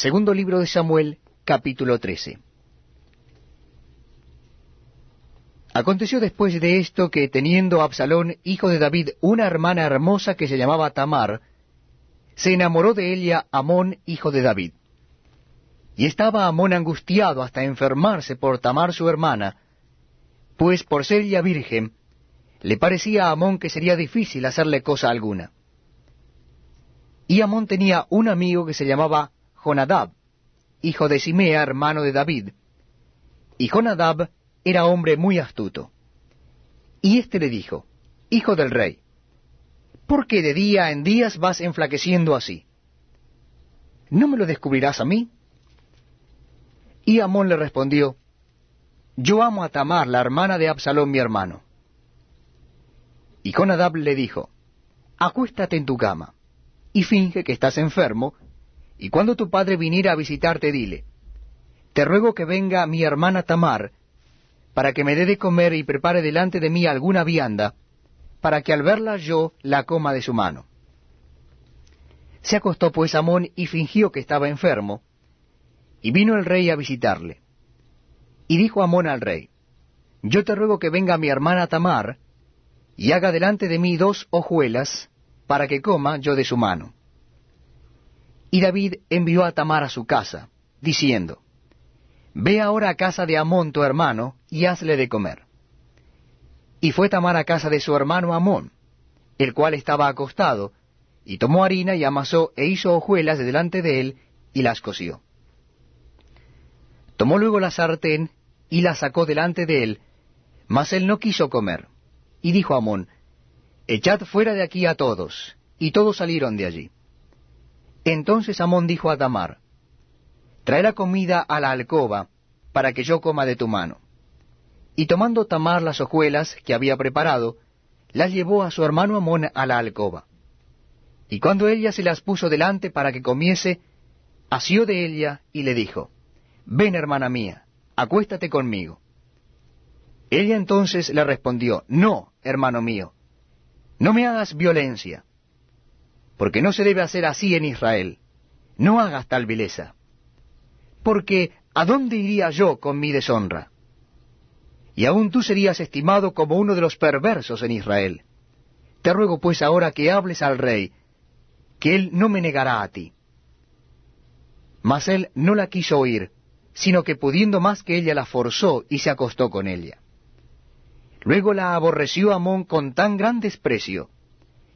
Segundo libro de Samuel, capítulo 13. Aconteció después de esto que teniendo Absalón, hijo de David, una hermana hermosa que se llamaba Tamar, se enamoró de ella Amón, hijo de David. Y estaba Amón angustiado hasta enfermarse por Tamar su hermana, pues por ser ella virgen, le parecía a Amón que sería difícil hacerle cosa alguna. Y Amón tenía un amigo que se llamaba Jonadab, hijo de Simea, hermano de David. Y Jonadab era hombre muy astuto. Y éste le dijo, Hijo del rey, ¿por qué de día en días vas enflaqueciendo así? ¿No me lo descubrirás a mí? Y Amón le respondió, Yo amo a Tamar, la hermana de Absalón mi hermano. Y Jonadab le dijo, Acuéstate en tu cama, y finge que estás enfermo, y cuando tu padre viniera a visitarte, dile, Te ruego que venga mi hermana Tamar, para que me dé de comer y prepare delante de mí alguna vianda, para que al verla yo la coma de su mano. Se acostó pues Amón y fingió que estaba enfermo, y vino el rey a visitarle. Y dijo Amón al rey, Yo te ruego que venga mi hermana Tamar, y haga delante de mí dos hojuelas, para que coma yo de su mano. Y David envió a Tamar a su casa, diciendo, Ve ahora a casa de Amón tu hermano, y hazle de comer. Y fue Tamar a casa de su hermano Amón, el cual estaba acostado, y tomó harina y amasó e hizo hojuelas delante de él, y las coció. Tomó luego la sartén, y la sacó delante de él, mas él no quiso comer. Y dijo Amón, Echad fuera de aquí a todos. Y todos salieron de allí. Entonces Amón dijo a Tamar, Trae la comida a la alcoba, para que yo coma de tu mano. Y tomando Tamar las hojuelas que había preparado, las llevó a su hermano Amón a la alcoba. Y cuando ella se las puso delante para que comiese, asió de ella y le dijo, Ven, hermana mía, acuéstate conmigo. Ella entonces le respondió, No, hermano mío, no me hagas violencia, porque no se debe hacer así en Israel. No hagas tal vileza porque ¿a dónde iría yo con mi deshonra? Y aún tú serías estimado como uno de los perversos en Israel. Te ruego pues ahora que hables al rey, que él no me negará a ti. Mas él no la quiso oír, sino que pudiendo más que ella la forzó y se acostó con ella. Luego la aborreció Amón con tan gran desprecio,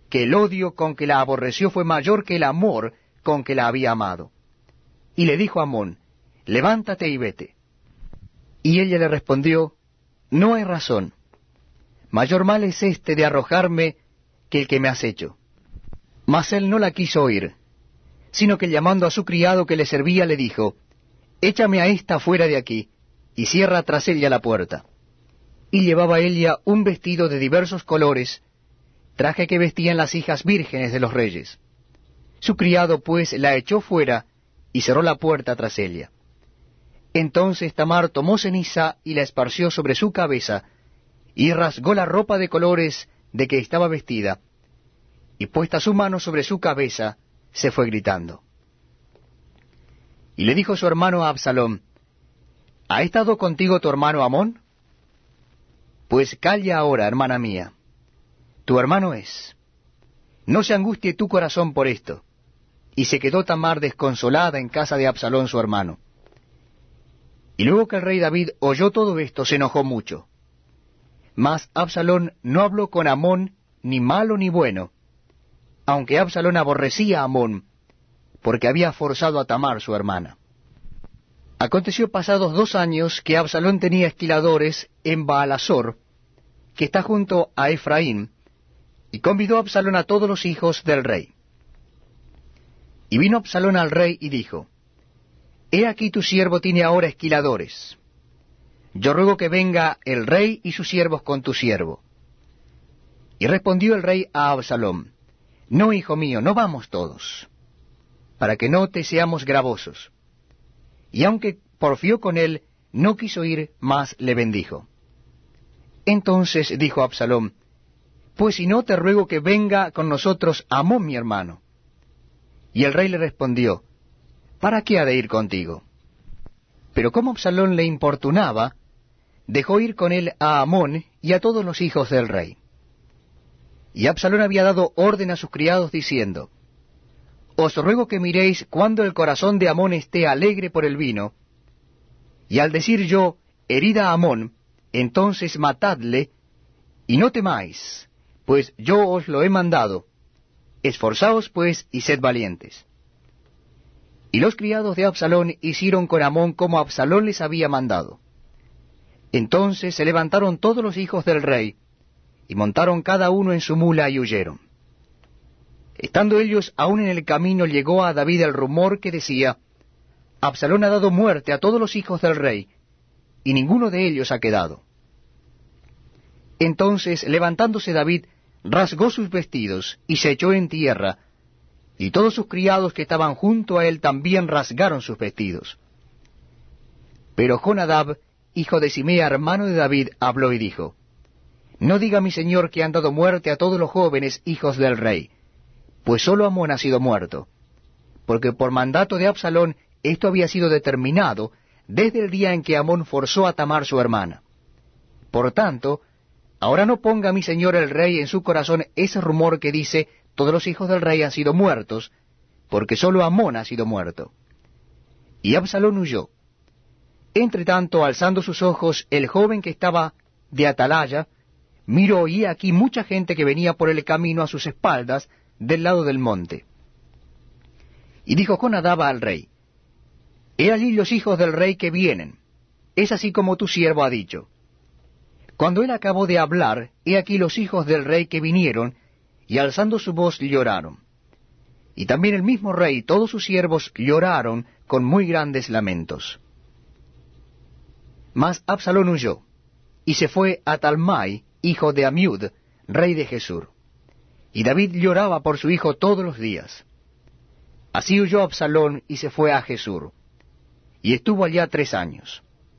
que el odio con que la aborreció fue mayor que el amor con que la había amado. Y le dijo Amón, levántate y vete. Y ella le respondió, no hay razón. Mayor mal es este de arrojarme que el que me has hecho. Mas él no la quiso oír, sino que llamando a su criado que le servía le dijo, Échame a esta fuera de aquí, y cierra tras ella la puerta. Y llevaba ella un vestido de diversos colores, traje que vestían las hijas vírgenes de los reyes. Su criado pues la echó fuera y cerró la puerta tras ella. Entonces Tamar tomó ceniza y la esparció sobre su cabeza, y rasgó la ropa de colores de que estaba vestida, y puesta su mano sobre su cabeza, se fue gritando. Y le dijo su hermano a Absalón, ¿Ha estado contigo tu hermano Amón? Pues calla ahora, hermana mía. Tu hermano es. No se angustie tu corazón por esto. Y se quedó Tamar desconsolada en casa de Absalón su hermano. Y luego que el rey David oyó todo esto, se enojó mucho. Mas Absalón no habló con Amón ni malo ni bueno, aunque Absalón aborrecía a Amón, porque había forzado a Tamar su hermana. Aconteció pasados dos años que Absalón tenía esquiladores en Baalasor, que está junto a Efraín, y convidó a Absalón a todos los hijos del rey. Y vino Absalón al rey y dijo, He aquí tu siervo tiene ahora esquiladores. Yo ruego que venga el rey y sus siervos con tu siervo. Y respondió el rey a Absalom, No, hijo mío, no vamos todos, para que no te seamos gravosos. Y aunque porfió con él, no quiso ir, más le bendijo. Entonces dijo Absalom, Pues si no te ruego que venga con nosotros Amón mi hermano. Y el rey le respondió, ¿para qué ha de ir contigo? Pero como Absalón le importunaba, dejó ir con él a Amón y a todos los hijos del rey. Y Absalón había dado orden a sus criados diciendo, Os ruego que miréis cuando el corazón de Amón esté alegre por el vino, y al decir yo, herida Amón, entonces matadle, y no temáis, pues yo os lo he mandado. Esforzaos pues y sed valientes. Y los criados de Absalón hicieron con Amón como Absalón les había mandado. Entonces se levantaron todos los hijos del rey, y montaron cada uno en su mula y huyeron. Estando ellos aún en el camino, llegó a David el rumor que decía, Absalón ha dado muerte a todos los hijos del rey, y ninguno de ellos ha quedado. Entonces, levantándose David, rasgó sus vestidos y se echó en tierra, y todos sus criados que estaban junto a él también rasgaron sus vestidos. Pero Jonadab, hijo de Simea, hermano de David, habló y dijo, no diga mi señor que han dado muerte a todos los jóvenes hijos del rey, pues sólo Amón ha sido muerto, porque por mandato de Absalón esto había sido determinado desde el día en que Amón forzó a Tamar su hermana. Por tanto, ahora no ponga mi señor el rey en su corazón ese rumor que dice todos los hijos del rey han sido muertos, porque sólo Amón ha sido muerto. Y Absalón huyó. Entre tanto, alzando sus ojos, el joven que estaba de atalaya, Miro y aquí mucha gente que venía por el camino a sus espaldas del lado del monte. Y dijo Conadaba al rey, He allí los hijos del rey que vienen, es así como tu siervo ha dicho. Cuando él acabó de hablar, he aquí los hijos del rey que vinieron, y alzando su voz lloraron. Y también el mismo rey y todos sus siervos lloraron con muy grandes lamentos. Mas Absalón huyó, y se fue a Talmai, hijo de Amiud, rey de Jesur. Y David lloraba por su hijo todos los días. Así huyó Absalón y se fue a Jesur, y estuvo allá tres años.